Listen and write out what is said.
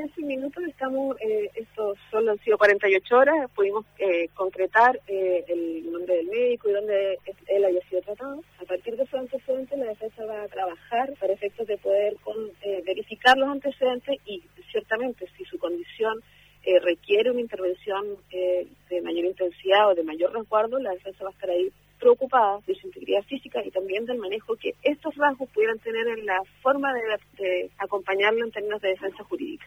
en ese minuto estamos, eh, esto solo han sido 48 horas, pudimos eh, concretar eh, el nombre del médico y dónde él haya sido tratado. A partir de esos antecedentes, la defensa va a trabajar para efectos de poder eh, verificar los antecedentes y ciertamente si su condición eh, requiere una intervención eh, de mayor intensidad o de mayor resguardo, la defensa va a estar ahí preocupada de su integridad física y también del manejo que estos rasgos pudieran tener en la forma de, de acompañarlo en términos de defensa jurídica.